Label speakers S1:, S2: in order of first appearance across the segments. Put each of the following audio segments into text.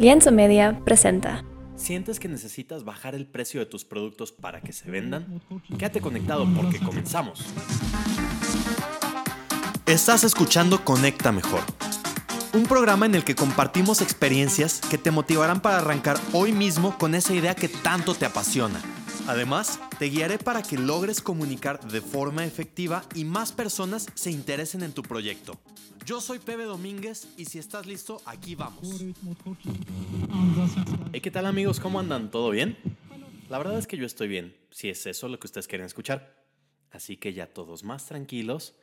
S1: Lienzo Media presenta.
S2: ¿Sientes que necesitas bajar el precio de tus productos para que se vendan? Quédate conectado porque comenzamos. Estás escuchando Conecta Mejor, un programa en el que compartimos experiencias que te motivarán para arrancar hoy mismo con esa idea que tanto te apasiona. Además, te guiaré para que logres comunicar de forma efectiva y más personas se interesen en tu proyecto. Yo soy Pepe Domínguez y si estás listo, aquí vamos. ¿Qué tal amigos? ¿Cómo andan? ¿Todo bien? La verdad es que yo estoy bien, si es eso lo que ustedes quieren escuchar. Así que ya todos más tranquilos,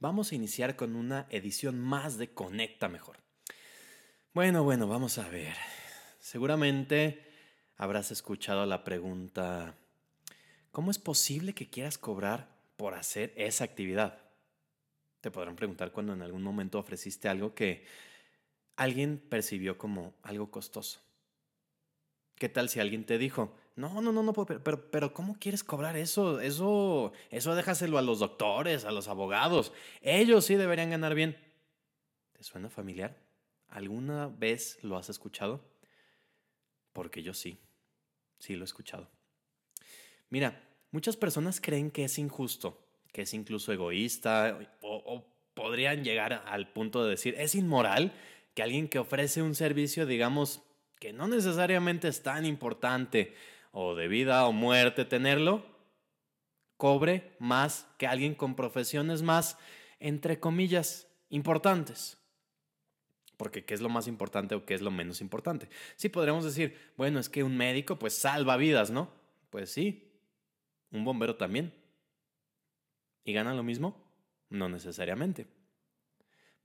S2: vamos a iniciar con una edición más de Conecta Mejor. Bueno, bueno, vamos a ver. Seguramente habrás escuchado la pregunta, ¿cómo es posible que quieras cobrar por hacer esa actividad? Te podrán preguntar cuando en algún momento ofreciste algo que alguien percibió como algo costoso. ¿Qué tal si alguien te dijo, no, no, no, no, pero, pero, ¿cómo quieres cobrar eso? Eso, eso déjaselo a los doctores, a los abogados. Ellos sí deberían ganar bien. ¿Te suena familiar? ¿Alguna vez lo has escuchado? Porque yo sí, sí lo he escuchado. Mira, muchas personas creen que es injusto que es incluso egoísta o, podrían llegar al punto de decir, es inmoral que alguien que ofrece un servicio, digamos, que no necesariamente es tan importante o de vida o muerte tenerlo, cobre más que alguien con profesiones más, entre comillas, importantes. Porque ¿qué es lo más importante o qué es lo menos importante? Sí, podríamos decir, bueno, es que un médico pues salva vidas, ¿no? Pues sí, un bombero también. ¿Y ganan lo mismo? No necesariamente.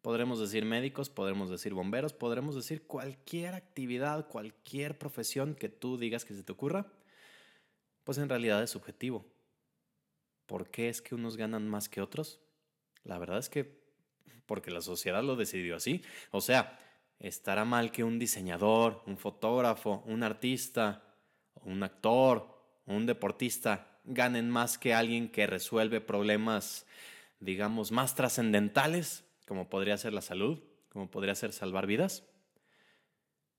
S2: Podremos decir médicos, podremos decir bomberos, podremos decir cualquier actividad, cualquier profesión que tú digas que se te ocurra, pues en realidad es subjetivo. ¿Por qué es que unos ganan más que otros? La verdad es que porque la sociedad lo decidió así. O sea, estará mal que un diseñador, un fotógrafo, un artista, un actor, un deportista ganen más que alguien que resuelve problemas, digamos, más trascendentales, como podría ser la salud, como podría ser salvar vidas?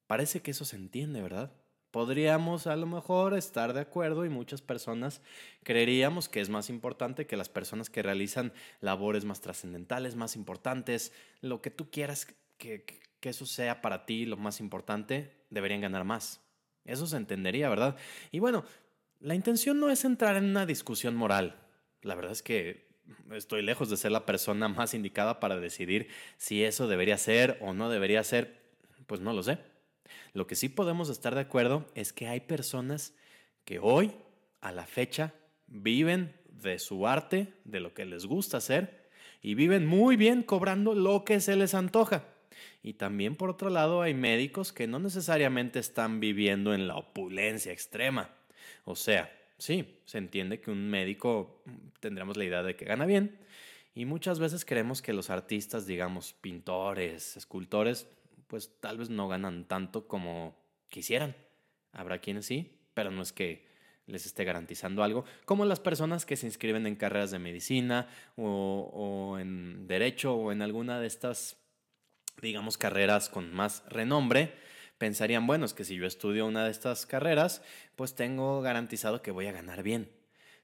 S2: Parece que eso se entiende, ¿verdad? Podríamos a lo mejor estar de acuerdo y muchas personas creeríamos que es más importante que las personas que realizan labores más trascendentales, más importantes, lo que tú quieras que, que eso sea para ti lo más importante, deberían ganar más. Eso se entendería, ¿verdad? Y bueno, la intención no es entrar en una discusión moral. La verdad es que estoy lejos de ser la persona más indicada para decidir si eso debería ser o no debería ser. Pues no lo sé. Lo que sí podemos estar de acuerdo es que hay personas que hoy, a la fecha, viven de su arte, de lo que les gusta hacer, y viven muy bien cobrando lo que se les antoja. Y también por otro lado hay médicos que no necesariamente están viviendo en la opulencia extrema o sea, sí, se entiende que un médico mm, tendremos la idea de que gana bien y muchas veces creemos que los artistas, digamos, pintores, escultores, pues tal vez no ganan tanto como quisieran. Habrá quienes sí, pero no es que les esté garantizando algo, como las personas que se inscriben en carreras de medicina o, o en derecho o en alguna de estas, digamos, carreras con más renombre, pensarían, bueno, es que si yo estudio una de estas carreras, pues tengo garantizado que voy a ganar bien.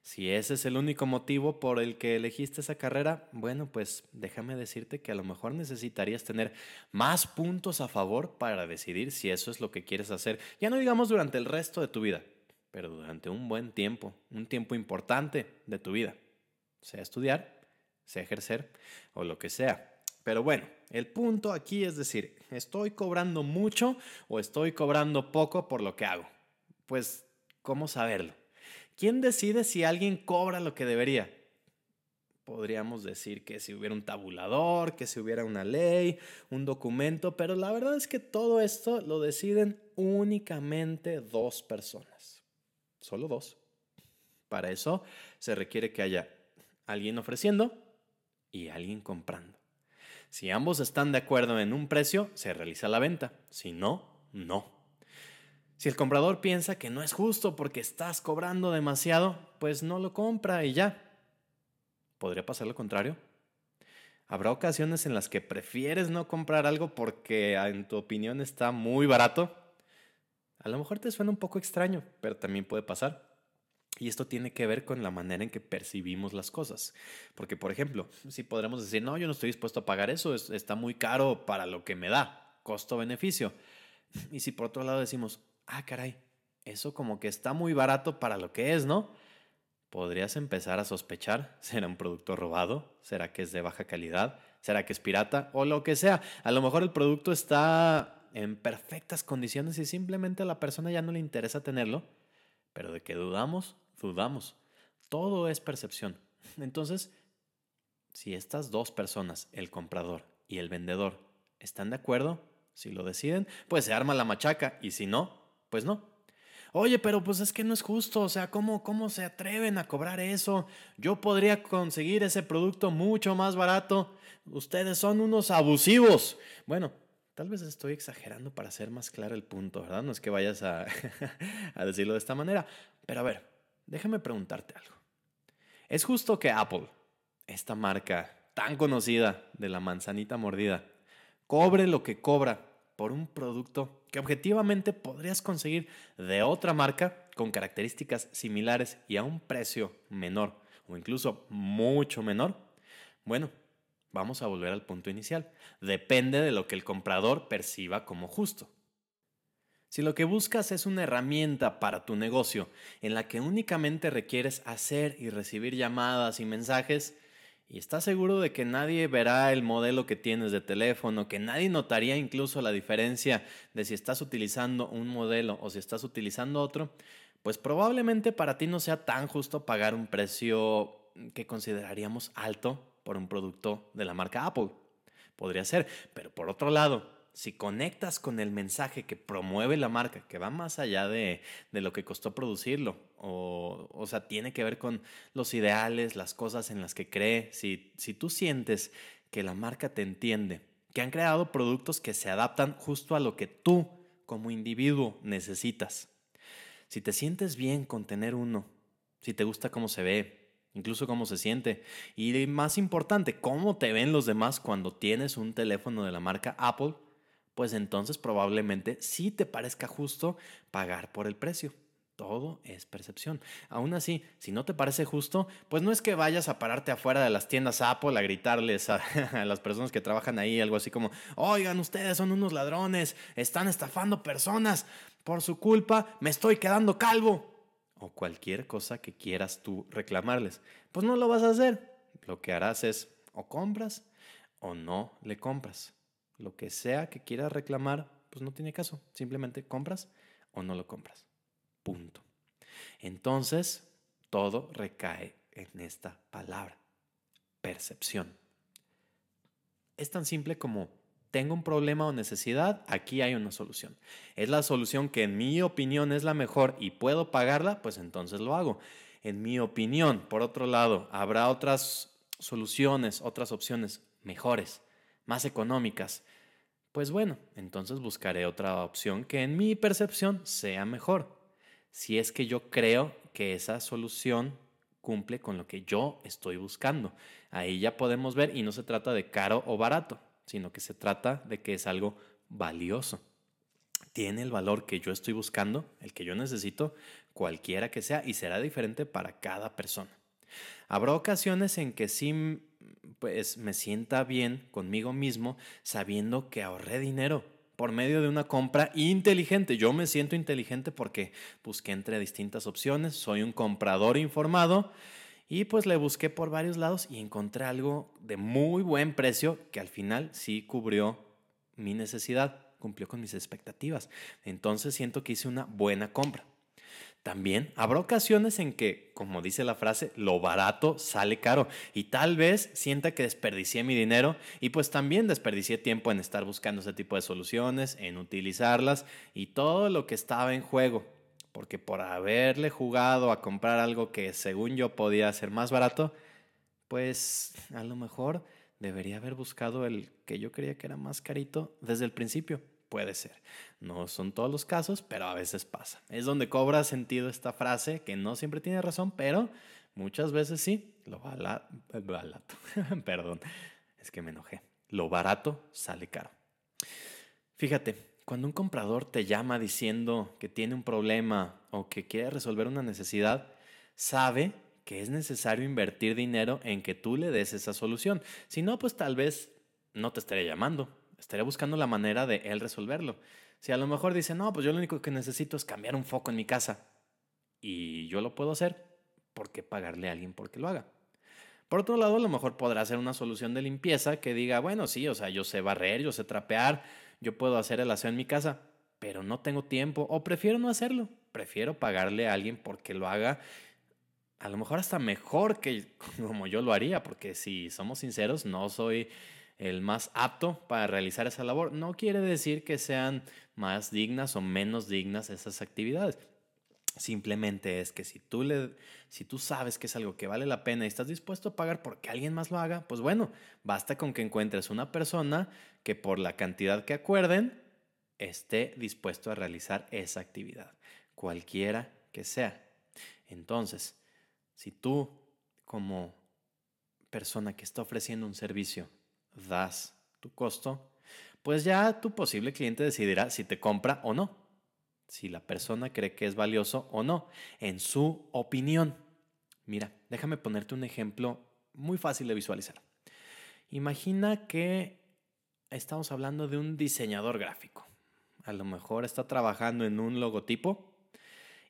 S2: Si ese es el único motivo por el que elegiste esa carrera, bueno, pues déjame decirte que a lo mejor necesitarías tener más puntos a favor para decidir si eso es lo que quieres hacer. Ya no digamos durante el resto de tu vida, pero durante un buen tiempo, un tiempo importante de tu vida. Sea estudiar, sea ejercer o lo que sea. Pero bueno, el punto aquí es decir, ¿estoy cobrando mucho o estoy cobrando poco por lo que hago? Pues, ¿cómo saberlo? ¿Quién decide si alguien cobra lo que debería? Podríamos decir que si hubiera un tabulador, que si hubiera una ley, un documento, pero la verdad es que todo esto lo deciden únicamente dos personas. Solo dos. Para eso se requiere que haya alguien ofreciendo y alguien comprando. Si ambos están de acuerdo en un precio, se realiza la venta. Si no, no. Si el comprador piensa que no es justo porque estás cobrando demasiado, pues no lo compra y ya. ¿Podría pasar lo contrario? ¿Habrá ocasiones en las que prefieres no comprar algo porque en tu opinión está muy barato? A lo mejor te suena un poco extraño, pero también puede pasar. Y esto tiene que ver con la manera en que percibimos las cosas. Porque, por ejemplo, si podremos decir, no, yo no estoy dispuesto a pagar eso, está muy caro para lo que me da, costo-beneficio. Y si por otro lado decimos, ah, caray, eso como que está muy barato para lo que es, ¿no? Podrías empezar a sospechar, ¿será un producto robado? ¿Será que es de baja calidad? ¿Será que es pirata? O lo que sea. A lo mejor el producto está en perfectas condiciones y simplemente a la persona ya no le interesa tenerlo, pero de que dudamos, dudamos. Todo es percepción. Entonces, si estas dos personas, el comprador y el vendedor, están de acuerdo, si lo deciden, pues se arma la machaca y si no, pues no. Oye, pero pues es que no es justo, o sea, ¿cómo, ¿cómo se atreven a cobrar eso? Yo podría conseguir ese producto mucho más barato. Ustedes son unos abusivos. Bueno, Tal vez estoy exagerando para hacer más claro el punto, ¿verdad? No es que vayas a, a, decirlo de esta manera. Pero a ver, déjame preguntarte algo. ¿Es justo que Apple, esta marca tan conocida de la manzanita mordida, cobre lo que cobra por un producto que objetivamente podrías conseguir de otra marca con características similares y a un precio menor o incluso mucho menor? Bueno, vamos a volver al punto inicial. Depende de lo que el comprador perciba como justo. Si lo que buscas es una herramienta para tu negocio en la que únicamente requieres hacer y recibir llamadas y mensajes, y estás seguro de que nadie verá el modelo que tienes de teléfono, que nadie notaría incluso la diferencia de si estás utilizando un modelo o si estás utilizando otro, pues probablemente para ti no sea tan justo pagar un precio que consideraríamos alto por un producto de la marca Apple. Podría ser, pero por otro lado, si conectas con el mensaje que promueve la marca, que va más allá de, lo que costó producirlo, o, o, sea, tiene que ver con los ideales, las cosas en las que cree, si, si tú sientes que la marca te entiende, que han creado productos que se adaptan justo a lo que tú como individuo necesitas, si te sientes bien con tener uno, si te gusta cómo se ve, incluso cómo se siente. Y más importante, cómo te ven los demás cuando tienes un teléfono de la marca Apple, pues entonces probablemente sí te parezca justo pagar por el precio. Todo es percepción. Aún así, si no te parece justo, pues no es que vayas a pararte afuera de las tiendas Apple a gritarles a, las personas que trabajan ahí algo así como, oigan, ustedes son unos ladrones, están estafando personas, por su culpa me estoy quedando calvo. O cualquier cosa que quieras tú reclamarles. Pues no lo vas a hacer. Lo que harás es o compras o no le compras. Lo que sea que quieras reclamar, pues no tiene caso. Simplemente compras o no lo compras. Punto. Entonces, todo recae en esta palabra, percepción. Es tan simple como tengo un problema o necesidad, aquí hay una solución. Es la solución que en mi opinión es la mejor y puedo pagarla, pues entonces lo hago. En mi opinión, por otro lado, habrá otras soluciones, otras opciones mejores más económicas, pues bueno, entonces buscaré otra opción que en mi percepción sea mejor. Si es que yo creo que esa solución cumple con lo que yo estoy buscando. Ahí ya podemos ver y no se trata de caro o barato, sino que se trata de que es algo valioso. Tiene el valor que yo estoy buscando, el que yo necesito, cualquiera que sea, y será diferente para cada persona. Habrá ocasiones en que sí pues me sienta bien conmigo mismo sabiendo que ahorré dinero por medio de una compra inteligente. Yo me siento inteligente porque busqué entre distintas opciones, soy un comprador informado y pues le busqué por varios lados y encontré algo de muy buen precio que al final sí cubrió mi necesidad, cumplió con mis expectativas. Entonces siento que hice una buena compra. También habrá ocasiones en que, como dice la frase, lo barato sale caro y tal vez sienta que desperdicié mi dinero y pues también desperdicié tiempo en estar buscando ese tipo de soluciones, en utilizarlas y todo lo que estaba en juego. Porque por haberle jugado a comprar algo que según yo podía ser más barato, pues a lo mejor debería haber buscado el que yo creía que era más carito desde el principio. Puede ser. No son todos los casos, pero a veces pasa. Es donde cobra sentido esta frase, que no siempre tiene razón, pero muchas veces sí. Lo barato, perdón, es que me enojé. Lo barato sale caro. Fíjate, cuando un comprador te llama diciendo que tiene un problema o que quiere resolver una necesidad, sabe que es necesario invertir dinero en que tú le des esa solución. Si no, pues tal vez no te estaría llamando, estaría buscando la manera de él resolverlo. Si a lo mejor dice, no, pues yo lo único que necesito es cambiar un foco en mi casa y yo lo puedo hacer, ¿por qué pagarle a alguien porque lo haga? Por otro lado, a lo mejor podrá hacer una solución de limpieza que diga, bueno, sí, o sea, yo sé barrer, yo sé trapear, yo puedo hacer el aseo en mi casa, pero no tengo tiempo o prefiero no hacerlo. Prefiero pagarle a alguien porque lo haga a lo mejor hasta mejor que como yo lo haría, porque si somos sinceros, no soy el más apto para realizar esa labor. No quiere decir que sean más dignas o menos dignas esas actividades. Simplemente es que si tú, le, si tú sabes que es algo que vale la pena y estás dispuesto a pagar porque alguien más lo haga, pues bueno, basta con que encuentres una persona que por la cantidad que acuerden esté dispuesto a realizar esa actividad, cualquiera que sea. Entonces, si tú como persona que está ofreciendo un servicio das tu costo, pues ya tu posible cliente decidirá si te compra o no si la persona cree que es valioso o no, en su opinión. Mira, déjame ponerte un ejemplo muy fácil de visualizar. Imagina que estamos hablando de un diseñador gráfico. A lo mejor está trabajando en un logotipo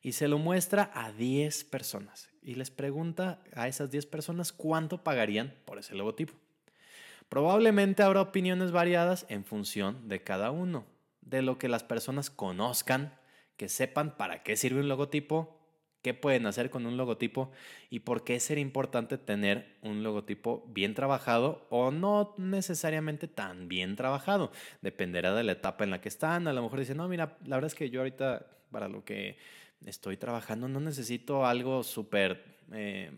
S2: y se lo muestra a 10 personas y les pregunta a esas 10 personas cuánto pagarían por ese logotipo. Probablemente habrá opiniones variadas en función de cada uno, de lo que las personas conozcan que sepan para qué sirve un logotipo, qué pueden hacer con un logotipo y por qué sería importante tener un logotipo bien trabajado o no necesariamente tan bien trabajado. Dependerá de la etapa en la que están. A lo mejor dicen, no, mira, la verdad es que yo ahorita para lo que estoy trabajando no necesito algo súper eh,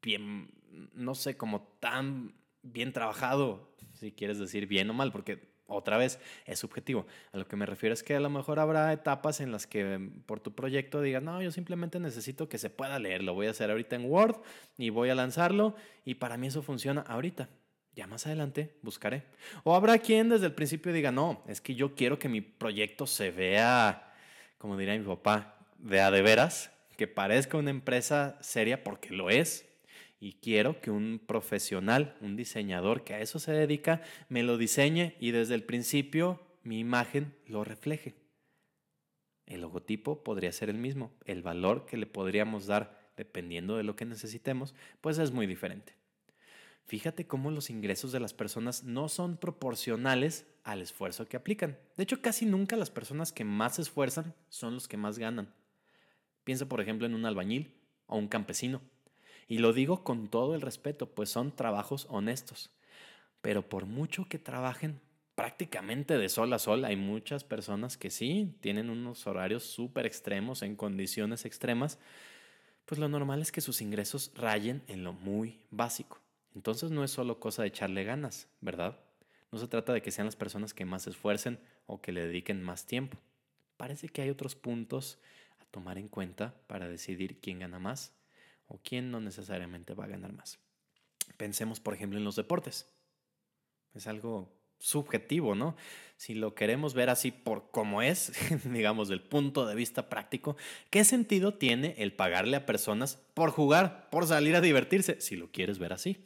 S2: bien, no sé, como tan bien trabajado, si quieres decir bien o mal, porque otra vez, es subjetivo. A lo que me refiero es que a lo mejor habrá etapas en las que mm, por tu proyecto digas, no, yo simplemente necesito que se pueda leer, lo voy a hacer ahorita en Word y voy a lanzarlo y para mí eso funciona ahorita. Ya más adelante buscaré. O habrá quien desde el principio diga, no, es que yo quiero que mi proyecto se vea, como diría mi papá, de a de veras, que parezca una empresa seria porque lo es, y quiero que un profesional, un diseñador que a eso se dedica, me lo diseñe y desde el principio mi imagen lo refleje. El logotipo podría ser el mismo, el valor que le podríamos dar dependiendo de lo que necesitemos, pues es muy diferente. Fíjate cómo los ingresos de las personas no son proporcionales al esfuerzo que aplican. De hecho, casi nunca las personas que más se esfuerzan son los que más ganan. Piensa, por ejemplo, en un albañil o un campesino. Y lo digo con todo el respeto, pues son trabajos honestos. Pero por mucho que trabajen prácticamente de sol a sol, hay muchas personas que sí tienen unos horarios súper extremos, en condiciones extremas, pues lo normal es que sus ingresos rayen en lo muy básico. Entonces no es solo cosa de echarle ganas, ¿verdad? No se trata de que sean las personas que más esfuercen o que le dediquen más tiempo. Parece que hay otros puntos a tomar en cuenta para decidir quién gana más o quién no necesariamente va a ganar más. Pensemos, por ejemplo, en los deportes. Es algo subjetivo, ¿no? Si lo queremos ver así por cómo es, digamos, del punto de vista práctico, ¿qué sentido tiene el pagarle a personas por jugar, por salir a divertirse, si lo quieres ver así?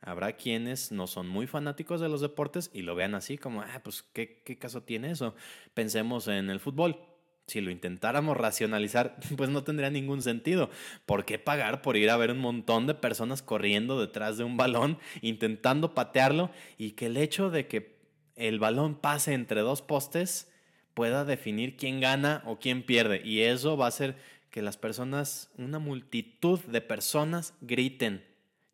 S2: Habrá quienes no son muy fanáticos de los deportes y lo vean así como, ah, pues, ¿qué, qué caso tiene eso? Pensemos en el fútbol si lo intentáramos racionalizar, pues no tendría ningún sentido. ¿Por qué pagar por ir a ver un montón de personas corriendo detrás de un balón, intentando patearlo y que el hecho de que el balón pase entre dos postes pueda definir quién gana o quién pierde? Y eso va a hacer que las personas, una multitud de personas griten,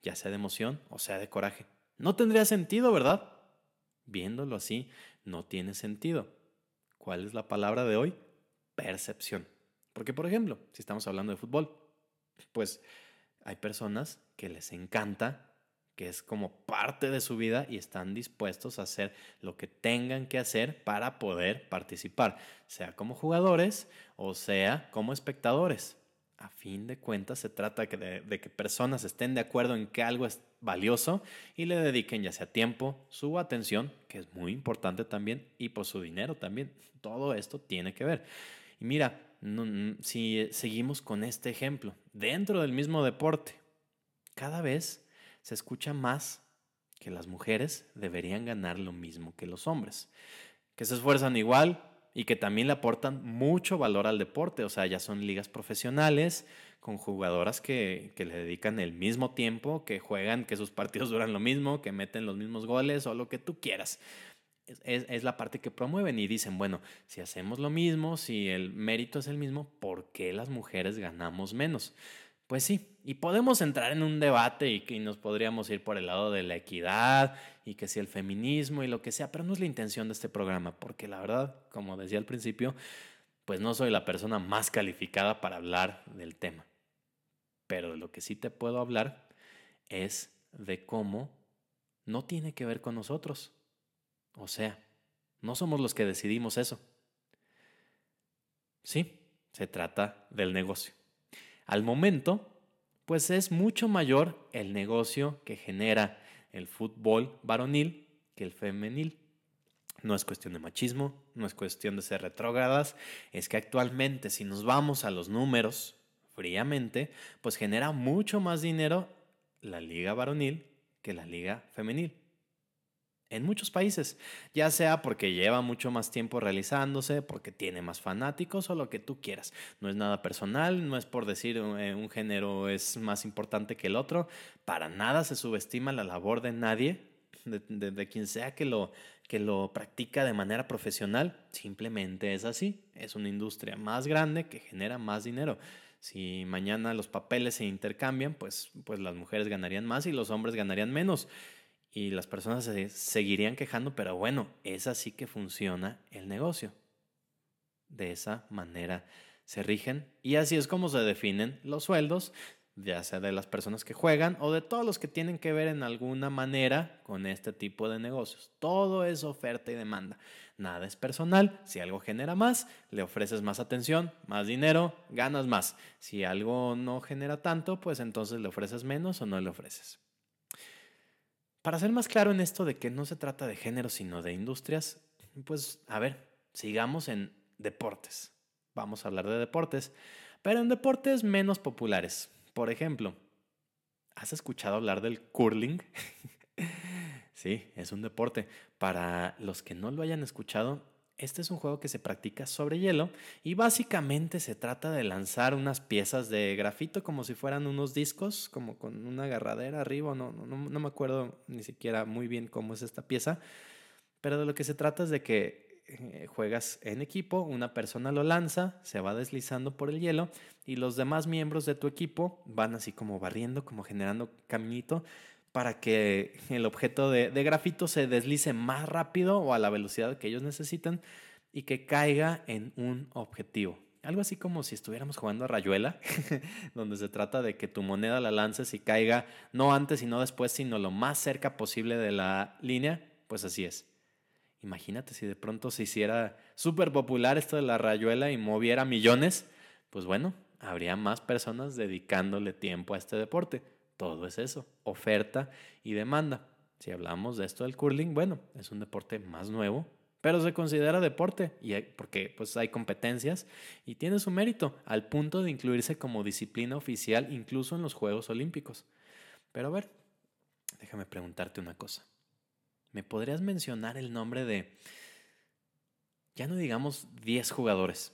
S2: ya sea de emoción o sea de coraje. No tendría sentido, ¿verdad? Viéndolo así, no tiene sentido. ¿Cuál es la palabra de hoy? Percepción. Porque, por ejemplo, si estamos hablando de fútbol, pues hay personas que les encanta, que es como parte de su vida y están dispuestos a hacer lo que tengan que hacer para poder participar, sea como jugadores o sea como espectadores. A fin de cuentas, se trata de, que personas estén de acuerdo en que algo es valioso y le dediquen ya sea tiempo, su atención, que es muy importante también, y por su dinero también. Todo esto tiene que ver. Mira, si seguimos con este ejemplo, dentro del mismo deporte, cada vez se escucha más que las mujeres deberían ganar lo mismo que los hombres, que se esfuerzan igual y que también le aportan mucho valor al deporte, o sea, ya son ligas profesionales con jugadoras que le dedican el mismo tiempo, que juegan, que sus partidos duran lo mismo, que meten los mismos goles o lo que tú quieras es, la parte que promueven y dicen, bueno, si hacemos lo mismo, si el mérito es el mismo, ¿por qué las mujeres ganamos menos? Pues sí, y podemos entrar en un debate y que nos podríamos ir por el lado de la equidad y que si el feminismo y lo que sea, pero no es la intención de este programa, porque la verdad, como decía al principio, pues no soy la persona más calificada para hablar del tema. Pero de lo que sí te puedo hablar es de cómo no tiene que ver con nosotros. O sea, no somos los que decidimos eso. Sí, se trata del negocio. Al momento, pues es mucho mayor el negocio que genera el fútbol varonil que el femenil. No es cuestión de machismo, no es cuestión de ser retrógradas, es que actualmente si nos vamos a los números fríamente, pues genera mucho más dinero la liga varonil que la liga femenil en muchos países, ya sea porque lleva mucho más tiempo realizándose, porque tiene más fanáticos o lo que tú quieras. No es nada personal, no es por decir eh, un género es más importante que el otro, para nada se subestima la labor de nadie, de, quien sea que lo, que lo practica de manera profesional, simplemente es así, es una industria más grande que genera más dinero. Si mañana los papeles se intercambian, pues, pues las mujeres ganarían más y los hombres ganarían menos y las personas se seguirían quejando, pero bueno, es así que funciona el negocio. De esa manera se rigen y así es como se definen los sueldos, ya sea de las personas que juegan o de todos los que tienen que ver en alguna manera con este tipo de negocios. Todo es oferta y demanda. Nada es personal. Si algo genera más, le ofreces más atención, más dinero, ganas más. Si algo no genera tanto, pues entonces le ofreces menos o no le ofreces. Para ser más claro en esto de que no se trata de género, sino de industrias, pues a ver, sigamos en deportes. Vamos a hablar de deportes, pero en deportes menos populares. Por ejemplo, ¿has escuchado hablar del curling? sí, es un deporte. Para los que no lo hayan escuchado, este es un juego que se practica sobre hielo y básicamente se trata de lanzar unas piezas de grafito como si fueran unos discos, como con una agarradera arriba, no, no, no, me acuerdo ni siquiera muy bien cómo es esta pieza, pero de lo que se trata es de que eh, juegas en equipo, una persona lo lanza, se va deslizando por el hielo y los demás miembros de tu equipo van así como barriendo, como generando caminito para que el objeto de, grafito se deslice más rápido o a la velocidad que ellos necesitan y que caiga en un objetivo. Algo así como si estuviéramos jugando a rayuela, donde se trata de que tu moneda la lances y caiga no antes y no después, sino lo más cerca posible de la línea, pues así es. Imagínate si de pronto se hiciera súper popular esto de la rayuela y moviera millones, pues bueno, habría más personas dedicándole tiempo a este deporte. Todo es eso, oferta y demanda. Si hablamos de esto del curling, bueno, es un deporte más nuevo, pero se considera deporte y porque pues hay competencias y tiene su mérito al punto de incluirse como disciplina oficial incluso en los Juegos Olímpicos. Pero a ver, déjame preguntarte una cosa. ¿Me podrías mencionar el nombre de, ya no digamos 10 jugadores,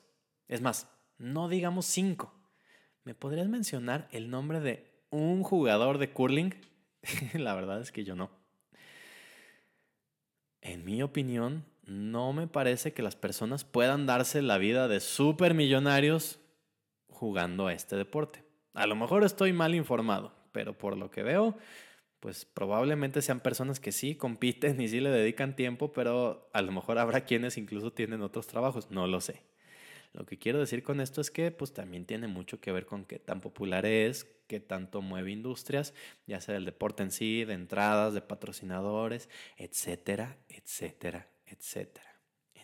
S2: es más, no digamos 5, ¿me podrías mencionar el nombre de un jugador de curling? la verdad es que yo no. En mi opinión, no me parece que las personas puedan darse la vida de supermillonarios jugando a este deporte. A lo mejor estoy mal informado, pero por lo que veo, pues probablemente sean personas que sí compiten y sí le dedican tiempo, pero a lo mejor habrá quienes incluso tienen otros trabajos, no lo sé. Lo que quiero decir con esto es que pues también tiene mucho que ver con qué tan popular es, qué tanto mueve industrias, ya sea del deporte en sí, de entradas, de patrocinadores, etcétera, etcétera, etcétera.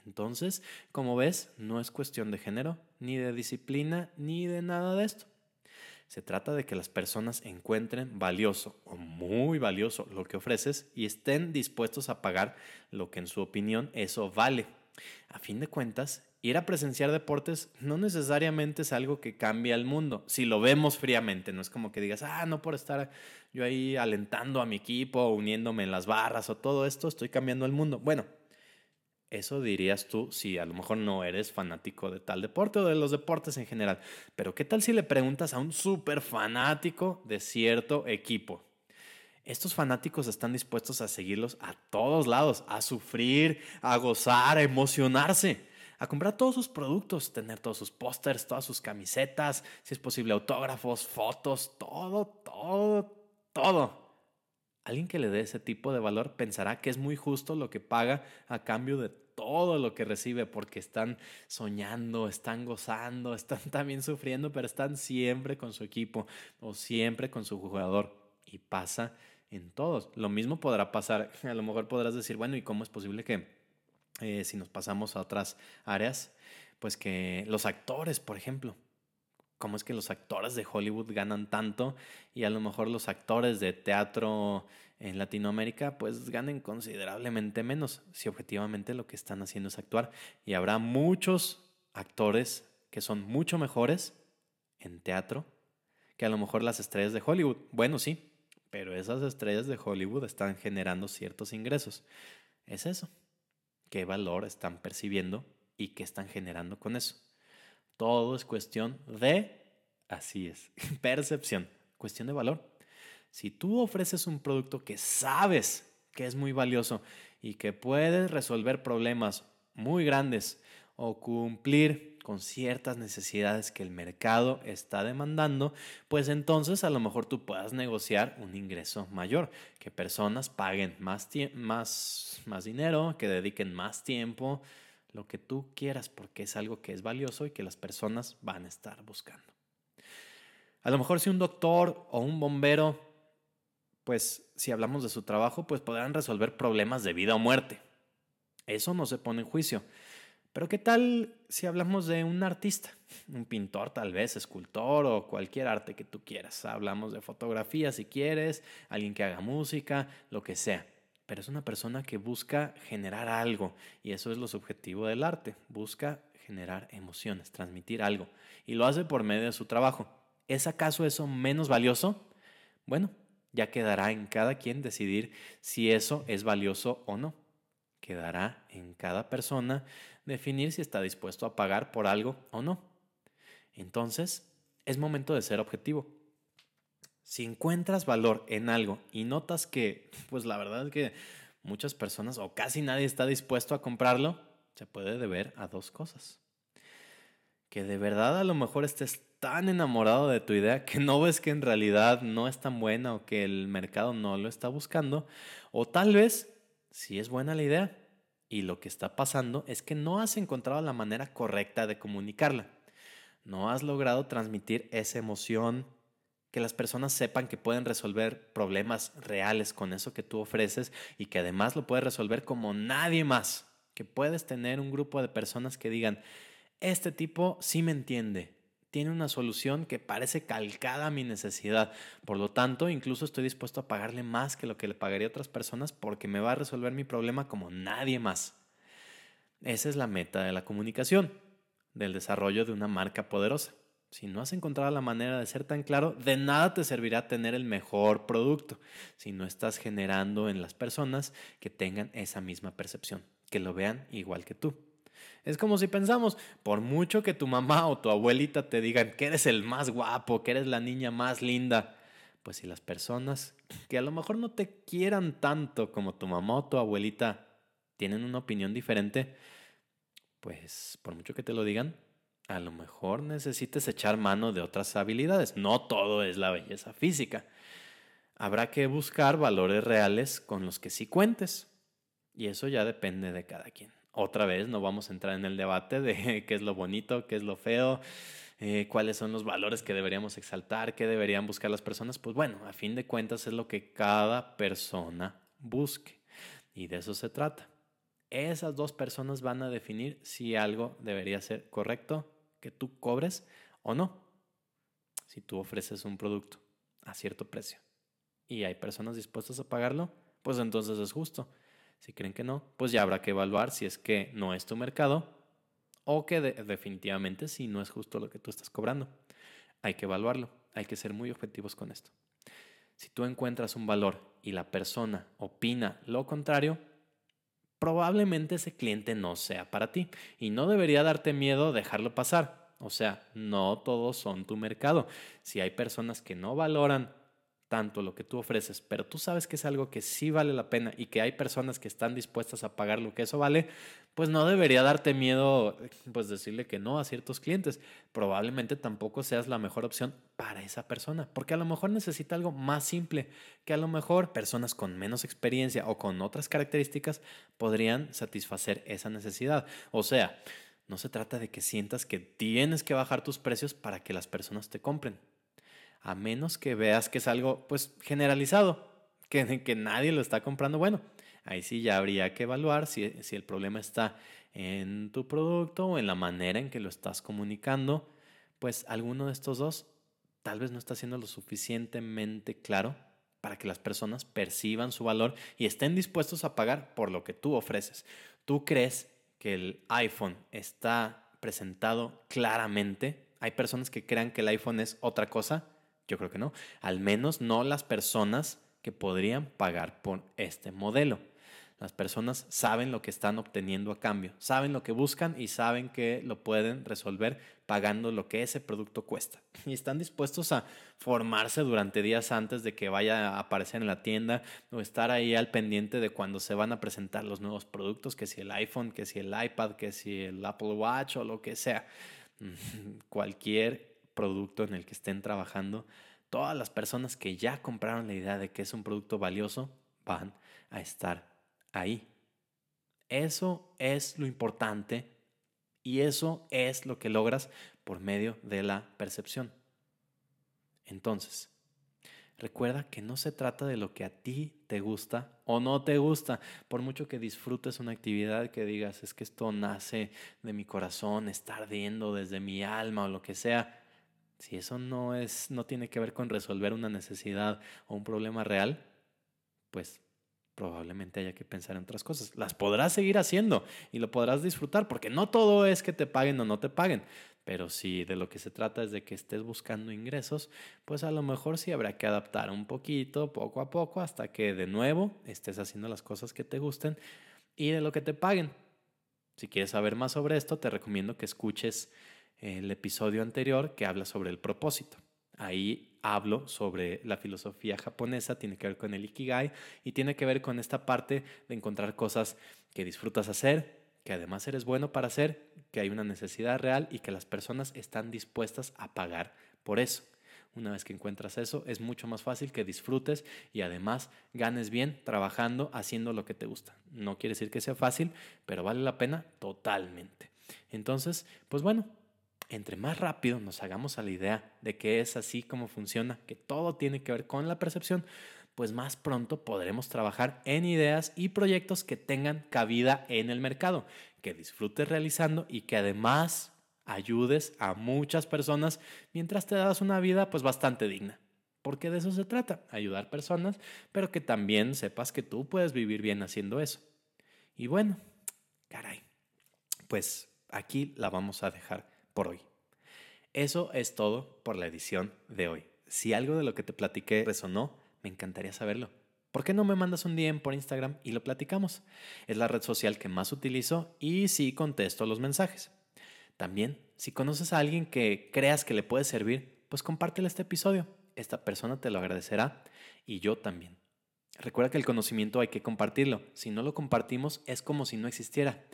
S2: Entonces, como ves, no es cuestión de género, ni de disciplina, ni de nada de esto. Se trata de que las personas encuentren valioso o muy valioso lo que ofreces y estén dispuestos a pagar lo que en su opinión eso vale. A fin de cuentas, ir a presenciar deportes no necesariamente es algo que cambie al mundo, si lo vemos fríamente, no es como que digas, ah, no por estar yo ahí alentando a mi equipo, uniéndome en las barras o todo esto, estoy cambiando el mundo. Bueno, eso dirías tú si a lo mejor no eres fanático de tal deporte o de los deportes en general. Pero ¿qué tal si le preguntas a un súper fanático de cierto equipo? Estos fanáticos están dispuestos a seguirlos a todos lados, a sufrir, a gozar, a emocionarse, a comprar todos sus productos, tener todos sus pósters, todas sus camisetas, si es posible autógrafos, fotos, todo, todo, todo. Alguien que le dé ese tipo de valor pensará que es muy justo lo que paga a cambio de todo lo que recibe porque están soñando, están gozando, están también sufriendo, pero están siempre con su equipo o siempre con su jugador. Y pasa en todos. Lo mismo podrá pasar, a lo mejor podrás decir, bueno, ¿y cómo es posible que eh, si nos pasamos a otras áreas, pues que los actores, por ejemplo, cómo es que los actores de Hollywood ganan tanto y a lo mejor los actores de teatro en Latinoamérica pues ganen considerablemente menos si objetivamente lo que están haciendo es actuar y habrá muchos actores que son mucho mejores en teatro que a lo mejor las estrellas de Hollywood. Bueno, sí, pero esas estrellas de Hollywood están generando ciertos ingresos. Es eso. ¿Qué valor están percibiendo y qué están generando con eso? Todo es cuestión de, así es, percepción, cuestión de valor. Si tú ofreces un producto que sabes que es muy valioso y que puede resolver problemas muy grandes o cumplir con ciertas necesidades que el mercado está demandando, pues entonces a lo mejor tú puedas negociar un ingreso mayor, que personas paguen más, más, más dinero, que dediquen más tiempo, lo que tú quieras, porque es algo que es valioso y que las personas van a estar buscando. A lo mejor si un doctor o un bombero, pues si hablamos de su trabajo, pues podrán resolver problemas de vida o muerte. Eso no se pone en juicio. Pero ¿qué tal si hablamos de un artista? Un pintor tal vez, escultor o cualquier arte que tú quieras. Hablamos de fotografía si quieres, alguien que haga música, lo que sea pero es una persona que busca generar algo y eso es lo subjetivo del arte, busca generar emociones, transmitir algo y lo hace por medio de su trabajo. ¿Es acaso eso menos valioso? Bueno, ya quedará en cada quien decidir si eso es valioso o no. Quedará en cada persona definir si está dispuesto a pagar por algo o no. Entonces, es momento de ser objetivo. Si encuentras valor en algo y notas que, pues la verdad es que muchas personas o casi nadie está dispuesto a comprarlo, se puede deber a dos cosas. Que de verdad a lo mejor estés tan enamorado de tu idea que no ves que en realidad no es tan buena o que el mercado no lo está buscando. O tal vez, si es buena la idea y lo que está pasando es que no has encontrado la manera correcta de comunicarla. No has logrado transmitir esa emoción, que las personas sepan que pueden resolver problemas reales con eso que tú ofreces y que además lo puedes resolver como nadie más. Que puedes tener un grupo de personas que digan, este tipo sí me entiende, tiene una solución que parece calcada a mi necesidad. Por lo tanto, incluso estoy dispuesto a pagarle más que lo que le pagaría a otras personas porque me va a resolver mi problema como nadie más. Esa es la meta de la comunicación, del desarrollo de una marca poderosa. Si no has encontrado la manera de ser tan claro, de nada te servirá tener el mejor producto si no estás generando en las personas que tengan esa misma percepción, que lo vean igual que tú. Es como si pensamos, por mucho que tu mamá o tu abuelita te digan que eres el más guapo, que eres la niña más linda, pues si las personas que a lo mejor no te quieran tanto como tu mamá o tu abuelita tienen una opinión diferente, pues por mucho que te lo digan, a lo mejor necesites echar mano de otras habilidades. No todo es la belleza física. Habrá que buscar valores reales con los que sí cuentes. Y eso ya depende de cada quien. Otra vez no vamos a entrar en el debate de qué es lo bonito, qué es lo feo, eh, cuáles son los valores que deberíamos exaltar, qué deberían buscar las personas. Pues bueno, a fin de cuentas es lo que cada persona busque. Y de eso se trata. Esas dos personas van a definir si algo debería ser correcto que tú cobres o no. Si tú ofreces un producto a cierto precio y hay personas dispuestas a pagarlo, pues entonces es justo. Si creen que no, pues ya habrá que evaluar si es que no es tu mercado o que definitivamente si no es justo lo que tú estás cobrando. Hay que evaluarlo, hay que ser muy objetivos con esto. Si tú encuentras un valor y la persona opina lo contrario, probablemente ese cliente no sea para ti y no debería darte miedo dejarlo pasar. O sea, no todos son tu mercado. Si hay personas que no valoran tanto lo que tú ofreces, pero tú sabes que es algo que sí vale la pena y que hay personas que están dispuestas a pagar lo que eso vale, pues no debería darte miedo pues decirle que no a ciertos clientes. Probablemente tampoco seas la mejor opción para esa persona, porque a lo mejor necesita algo más simple, que a lo mejor personas con menos experiencia o con otras características podrían satisfacer esa necesidad. O sea, no se trata de que sientas que tienes que bajar tus precios para que las personas te compren a menos que veas que es algo pues generalizado, que, que nadie lo está comprando, bueno, ahí sí ya habría que evaluar si, si el problema está en tu producto o en la manera en que lo estás comunicando, pues alguno de estos dos tal vez no está siendo lo suficientemente claro para que las personas perciban su valor y estén dispuestos a pagar por lo que tú ofreces. ¿Tú crees que el iPhone está presentado claramente? Hay personas que crean que el iPhone es otra cosa. Yo creo que no. Al menos no las personas que podrían pagar por este modelo. Las personas saben lo que están obteniendo a cambio, saben lo que buscan y saben que lo pueden resolver pagando lo que ese producto cuesta. Y están dispuestos a formarse durante días antes de que vaya a aparecer en la tienda o estar ahí al pendiente de cuando se van a presentar los nuevos productos, que si el iPhone, que si el iPad, que si el Apple Watch o lo que sea. Cualquier producto en el que estén trabajando, todas las personas que ya compraron la idea de que es un producto valioso van a estar ahí. Eso es lo importante y eso es lo que logras por medio de la percepción. Entonces, recuerda que no se trata de lo que a ti te gusta o no te gusta. Por mucho que disfrutes una actividad que digas, es que esto nace de mi corazón, está ardiendo desde mi alma o lo que sea, si eso no es no tiene que ver con resolver una necesidad o un problema real, pues probablemente haya que pensar en otras cosas. Las podrás seguir haciendo y lo podrás disfrutar, porque no todo es que te paguen o no te paguen, pero si de lo que se trata es de que estés buscando ingresos, pues a lo mejor sí habrá que adaptar un poquito, poco a poco, hasta que de nuevo estés haciendo las cosas que te gusten y de lo que te paguen. Si quieres saber más sobre esto, te recomiendo que escuches el episodio anterior que habla sobre el propósito. Ahí hablo sobre la filosofía japonesa, tiene que ver con el ikigai y tiene que ver con esta parte de encontrar cosas que disfrutas hacer, que además eres bueno para hacer, que hay una necesidad real y que las personas están dispuestas a pagar por eso. Una vez que encuentras eso, es mucho más fácil que disfrutes y además ganes bien trabajando, haciendo lo que te gusta. No quiere decir que sea fácil, pero vale la pena totalmente. Entonces, pues bueno, entre más rápido nos hagamos a la idea de que es así como funciona, que todo tiene que ver con la percepción, pues más pronto podremos trabajar en ideas y proyectos que tengan cabida en el mercado, que disfrutes realizando y que además ayudes a muchas personas mientras te das una vida pues bastante digna. Porque de eso se trata, ayudar personas, pero que también sepas que tú puedes vivir bien haciendo eso. Y bueno, caray, pues aquí la vamos a dejar por hoy. Eso es todo por la edición de hoy. Si algo de lo que te platiqué resonó, me encantaría saberlo. ¿Por qué no me mandas un DM por Instagram y lo platicamos? Es la red social que más utilizo y sí contesto los mensajes. También, si conoces a alguien que creas que le puede servir, pues compártele este episodio. Esta persona te lo agradecerá y yo también. Recuerda que el conocimiento hay que compartirlo. Si no lo compartimos es como si no existiera.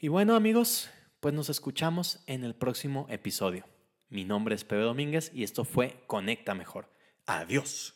S2: Y bueno amigos, pues nos escuchamos en el próximo episodio. Mi nombre es Pepe Domínguez y esto fue Conecta Mejor. Adiós.